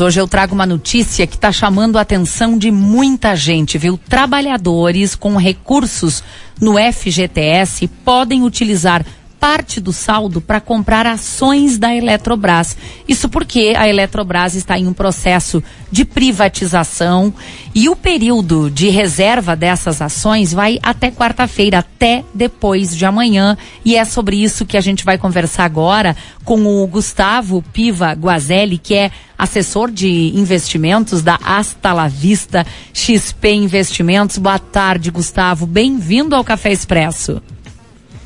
Hoje eu trago uma notícia que está chamando a atenção de muita gente, viu? Trabalhadores com recursos no FGTS podem utilizar parte do saldo para comprar ações da Eletrobras. Isso porque a Eletrobras está em um processo de privatização e o período de reserva dessas ações vai até quarta-feira, até depois de amanhã. E é sobre isso que a gente vai conversar agora com o Gustavo Piva Guazelli, que é assessor de investimentos da Asta La Vista XP Investimentos. Boa tarde, Gustavo. Bem-vindo ao Café Expresso.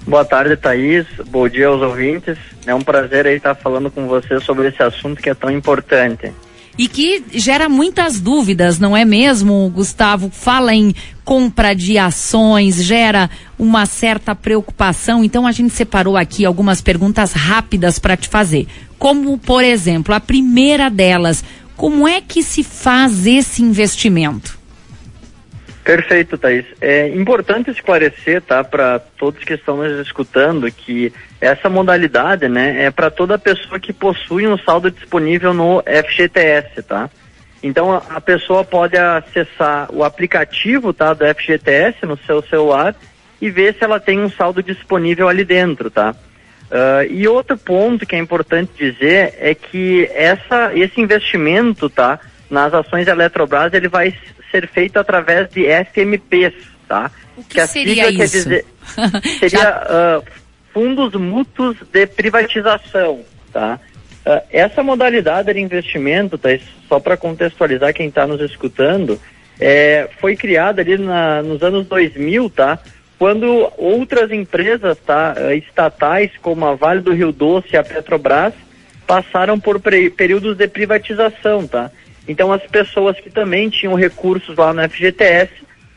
Boa tarde, Thaís. Bom dia aos ouvintes. É um prazer estar falando com você sobre esse assunto que é tão importante. E que gera muitas dúvidas, não é mesmo, Gustavo? Fala em compra de ações, gera uma certa preocupação. Então a gente separou aqui algumas perguntas rápidas para te fazer. Como, por exemplo, a primeira delas, como é que se faz esse investimento? Perfeito, Thaís. É importante esclarecer, tá, para todos que estão nos escutando, que essa modalidade, né, é para toda pessoa que possui um saldo disponível no FGTS, tá? Então a, pessoa pode acessar o aplicativo, tá, do FGTS no seu celular e ver se ela tem um saldo disponível ali dentro, tá? Uh, e outro ponto que é importante dizer é que essa, esse investimento, tá, nas ações da Eletrobras, ele vai ser feito através de FMPs, tá? O que, que seria isso? Dizer, seria uh, fundos mútuos de privatização, tá? Uh, essa modalidade de investimento, tá, só para contextualizar quem está nos escutando, é, foi criada ali na, nos anos 2000, tá? Quando outras empresas, tá, uh, estatais como a Vale do Rio Doce e a Petrobras passaram por períodos de privatização, tá? Então as pessoas que também tinham recursos lá no FGTS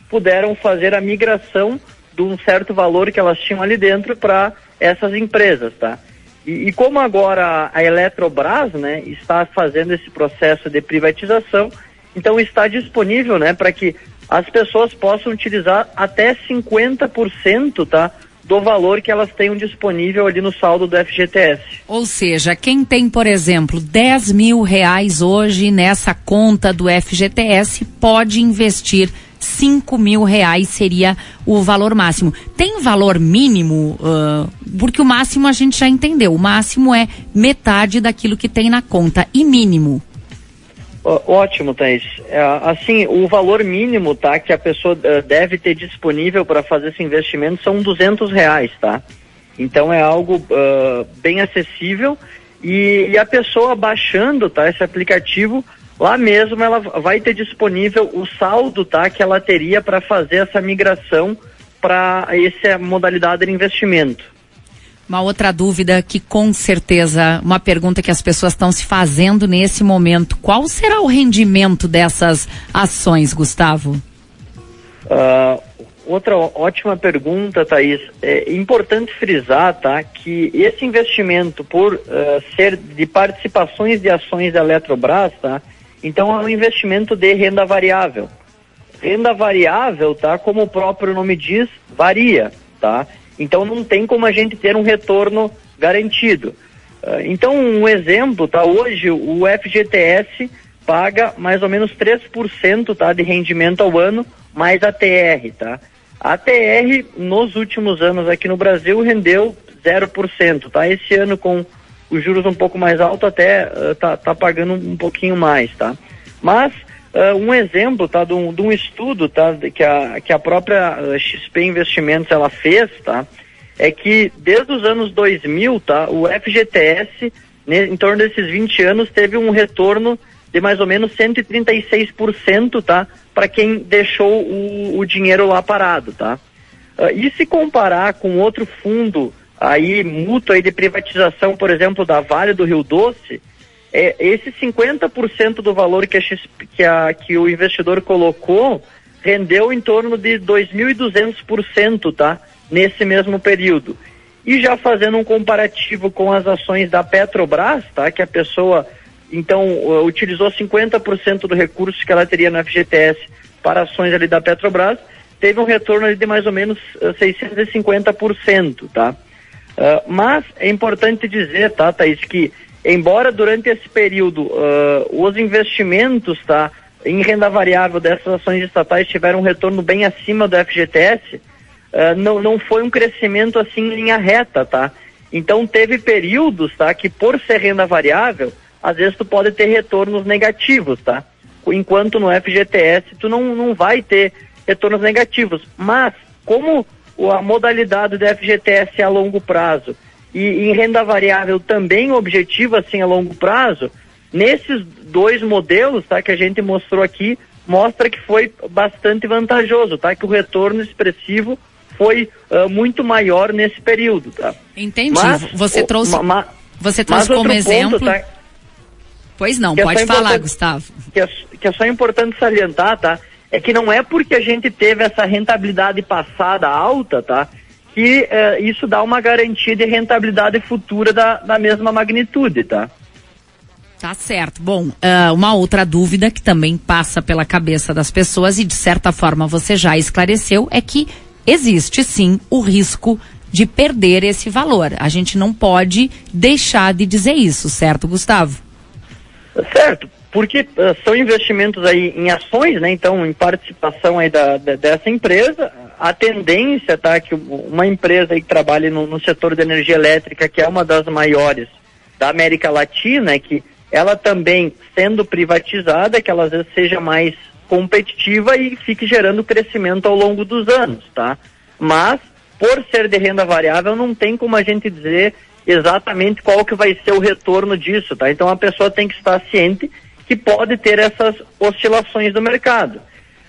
puderam fazer a migração de um certo valor que elas tinham ali dentro para essas empresas, tá? E, e, como agora a Eletrobras, né, está fazendo esse processo de privatização, então está disponível, né, para que as pessoas possam utilizar até 50%, tá, do valor que elas tenham disponível ali no saldo do FGTS. Ou seja, quem tem, por exemplo, 10 mil reais hoje nessa conta do FGTS pode investir 5 mil reais seria o valor máximo. Tem valor mínimo? Uh, porque o máximo a gente já entendeu. O máximo é metade daquilo que tem na conta. E mínimo? Ótimo, Thais. É, assim, o valor mínimo, tá, que a pessoa uh, deve ter disponível para fazer esse investimento são 200 reais, tá? Então é algo uh, bem acessível e, e, a pessoa baixando, tá, esse aplicativo, lá mesmo ela vai ter disponível o saldo, tá, que ela teria para fazer essa migração para essa modalidade de investimento. Uma outra dúvida que com certeza, uma pergunta que as pessoas estão se fazendo nesse momento, qual será o rendimento dessas ações, Gustavo? Uh, outra ótima pergunta, Thaís. É importante frisar, tá, que esse investimento por uh, ser de participações de ações da Eletrobras, tá, então é um investimento de renda variável. Renda variável, tá, como o próprio nome diz, varia, tá? Então não tem como a gente ter um retorno garantido. Uh, então, um exemplo, tá? Hoje o FGTS paga mais ou menos 3% tá, de rendimento ao ano, mais a TR, tá? A TR, nos últimos anos aqui no Brasil, rendeu 0%, tá? Esse ano, com os juros um pouco mais altos, até uh, tá, tá pagando um pouquinho mais, tá? Mas, uh, um exemplo, tá? De um, de um estudo, tá? Que a, que a própria XP Investimentos, ela fez, tá? é que desde os anos 2000, tá, o FGTS, né, em torno desses 20 anos, teve um retorno de mais ou menos 136%, tá, para quem deixou o, o, dinheiro lá parado, tá. Uh, e se comparar com outro fundo aí mútuo aí de privatização, por exemplo, da Vale do Rio Doce, é, esse 50% do valor que, a, que, a, que o investidor colocou rendeu em torno de 2.200%, tá? nesse mesmo período. E já fazendo um comparativo com as ações da Petrobras, tá? Que a pessoa então utilizou 50% do recurso que ela teria na FGTS para ações ali da Petrobras, teve um retorno de mais ou menos uh, 650%, tá? Uh, mas é importante dizer, tá, Thaís, que embora durante esse período uh, os investimentos, tá, em renda variável dessas ações estatais tiveram um retorno bem acima do FGTS, uh, não, não foi um crescimento assim em linha reta, tá? Então teve períodos, tá, que por ser renda variável, às vezes tu pode ter retornos negativos, tá? Enquanto no FGTS tu não, não vai ter retornos negativos. Mas, como a modalidade do FGTS é a longo prazo e em renda variável também objetivo assim a longo prazo, nesses dois modelos, tá, que a gente mostrou aqui, mostra que foi bastante vantajoso, tá? Que o retorno expressivo foi uh, muito maior nesse período, tá? Entendi. Mas, você trouxe, ma, você trouxe como exemplo. Ponto, tá? Pois não, que é pode é falar, Gustavo. Que é, que é só importante salientar, tá? É que não é porque a gente teve essa rentabilidade passada alta, tá? Que é, isso dá uma garantia de rentabilidade futura da, da mesma magnitude, tá? Tá certo. Bom, uh, uma outra dúvida que também passa pela cabeça das pessoas e de certa forma você já esclareceu é que existe sim o risco de perder esse valor. A gente não pode deixar de dizer isso, certo, Gustavo? Certo, porque uh, são investimentos aí em ações, né? Então, em participação aí da, da, dessa empresa, a tendência, tá, que uma empresa que trabalha no, no, setor de energia elétrica, que é uma das maiores da América Latina, é que ela também, sendo privatizada, que ela às vezes seja mais competitiva e fique gerando crescimento ao longo dos anos, tá? Mas, por ser de renda variável, não tem como a gente dizer exatamente qual que vai ser o retorno disso, tá? Então a pessoa tem que estar ciente que pode ter essas oscilações do mercado.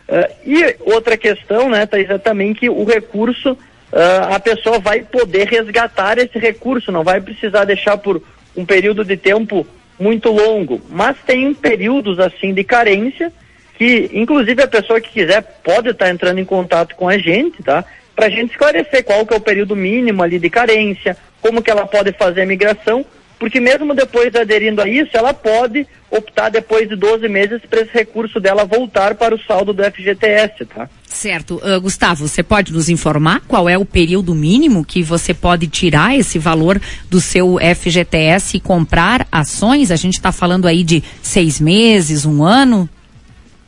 Uh, e outra questão, né, Thaís, é também que o recurso, uh, a pessoa vai poder resgatar esse recurso, não vai precisar deixar por um período de tempo muito longo. Mas tem períodos assim de carência que, inclusive, a pessoa que quiser pode estar entrando em contato com a gente, tá? Para a gente esclarecer qual que é o período mínimo ali de carência, como que ela pode fazer a migração, porque mesmo depois aderindo a isso, ela pode optar depois de 12 meses para esse recurso dela voltar para o saldo do FGTS, tá? Certo. Uh, Gustavo, você pode nos informar qual é o período mínimo que você pode tirar esse valor do seu FGTS e comprar ações? A gente está falando aí de seis meses, um ano?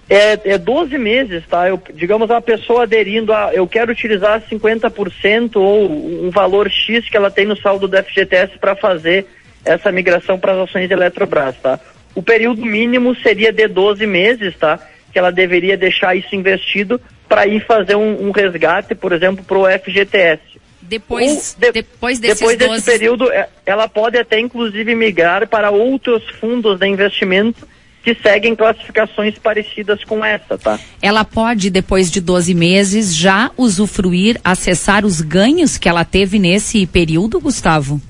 É, é 12 meses, tá? Eu, digamos, a pessoa aderindo a, eu quero utilizar 50% ou um valor X que ela tem no saldo do FGTS para fazer essa migração para as ações de Eletrobras, tá? O período mínimo seria de 12 meses, tá? Que ela deveria deixar isso investido para ir fazer um, um, resgate, por exemplo, para o FGTS. Depois, de, depois, depois desse 12... período, é, ela pode até inclusive migrar para outros fundos de investimento que seguem classificações parecidas com essa, tá? Ela pode, depois de 12 meses, já usufruir, acessar os ganhos que ela teve nesse período, Gustavo?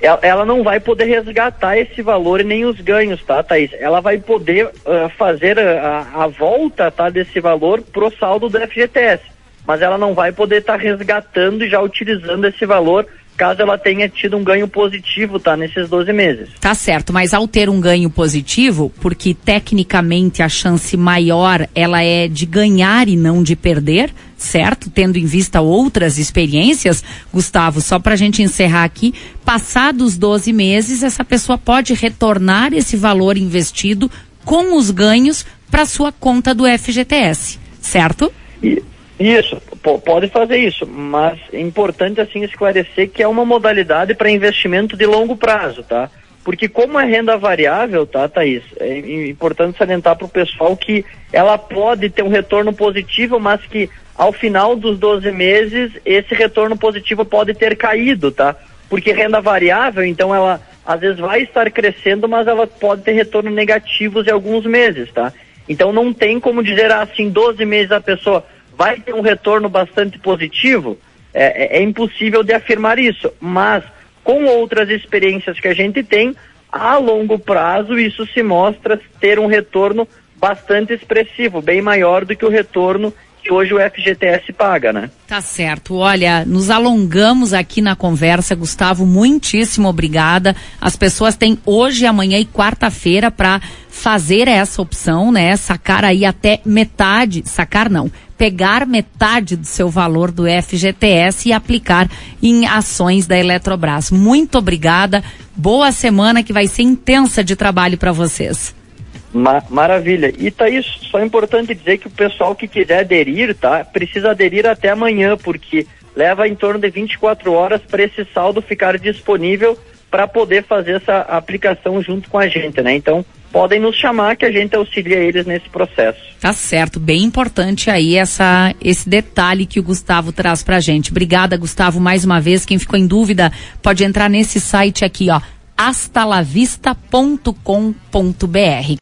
Ela, ela não vai poder resgatar esse valor e nem os ganhos, tá, Thaís? Ela vai poder uh, fazer a, a, volta, tá, desse valor pro saldo do FGTS. Mas ela não vai poder estar tá resgatando e já utilizando esse valor caso ela tenha tido um ganho positivo, tá? Nesses 12 meses. Tá certo, mas ao ter um ganho positivo, porque tecnicamente a chance maior ela é de ganhar e não de perder, certo? Tendo em vista outras experiências, Gustavo, só para a gente encerrar aqui, passados 12 meses, essa pessoa pode retornar esse valor investido com os ganhos para sua conta do FGTS, certo? Isso, pode fazer isso, mas é importante assim esclarecer que é uma modalidade para investimento de longo prazo, tá? Porque como é renda variável, tá, Thaís? É importante salientar para o pessoal que ela pode ter um retorno positivo, mas que ao final dos 12 meses esse retorno positivo pode ter caído, tá? Porque renda variável, então ela às vezes vai estar crescendo, mas ela pode ter retorno negativos em alguns meses, tá? Então não tem como dizer assim, 12 meses a pessoa vai ter um retorno bastante positivo? É, é, é impossível de afirmar isso, mas com outras experiências que a gente tem, a longo prazo isso se mostra ter um retorno bastante expressivo, bem maior do que o retorno que hoje o FGTS paga, né? Tá certo. Olha, nos alongamos aqui na conversa, Gustavo, muitíssimo obrigada. As pessoas têm hoje, amanhã e quarta-feira para fazer essa opção, né? Sacar aí até metade, sacar não, pegar metade do seu valor do FGTS e aplicar em ações da Eletrobras. Muito obrigada. Boa semana que vai ser intensa de trabalho para vocês. Ma maravilha. E Thaís, só é importante dizer que o pessoal que quiser aderir, tá? Precisa aderir até amanhã, porque leva em torno de 24 horas para esse saldo ficar disponível para poder fazer essa aplicação junto com a gente, né? Então, podem nos chamar que a gente auxilia eles nesse processo. Tá certo, bem importante aí essa esse detalhe que o Gustavo traz pra gente. Obrigada, Gustavo, mais uma vez. Quem ficou em dúvida, pode entrar nesse site aqui, ó, astalavista.com.br.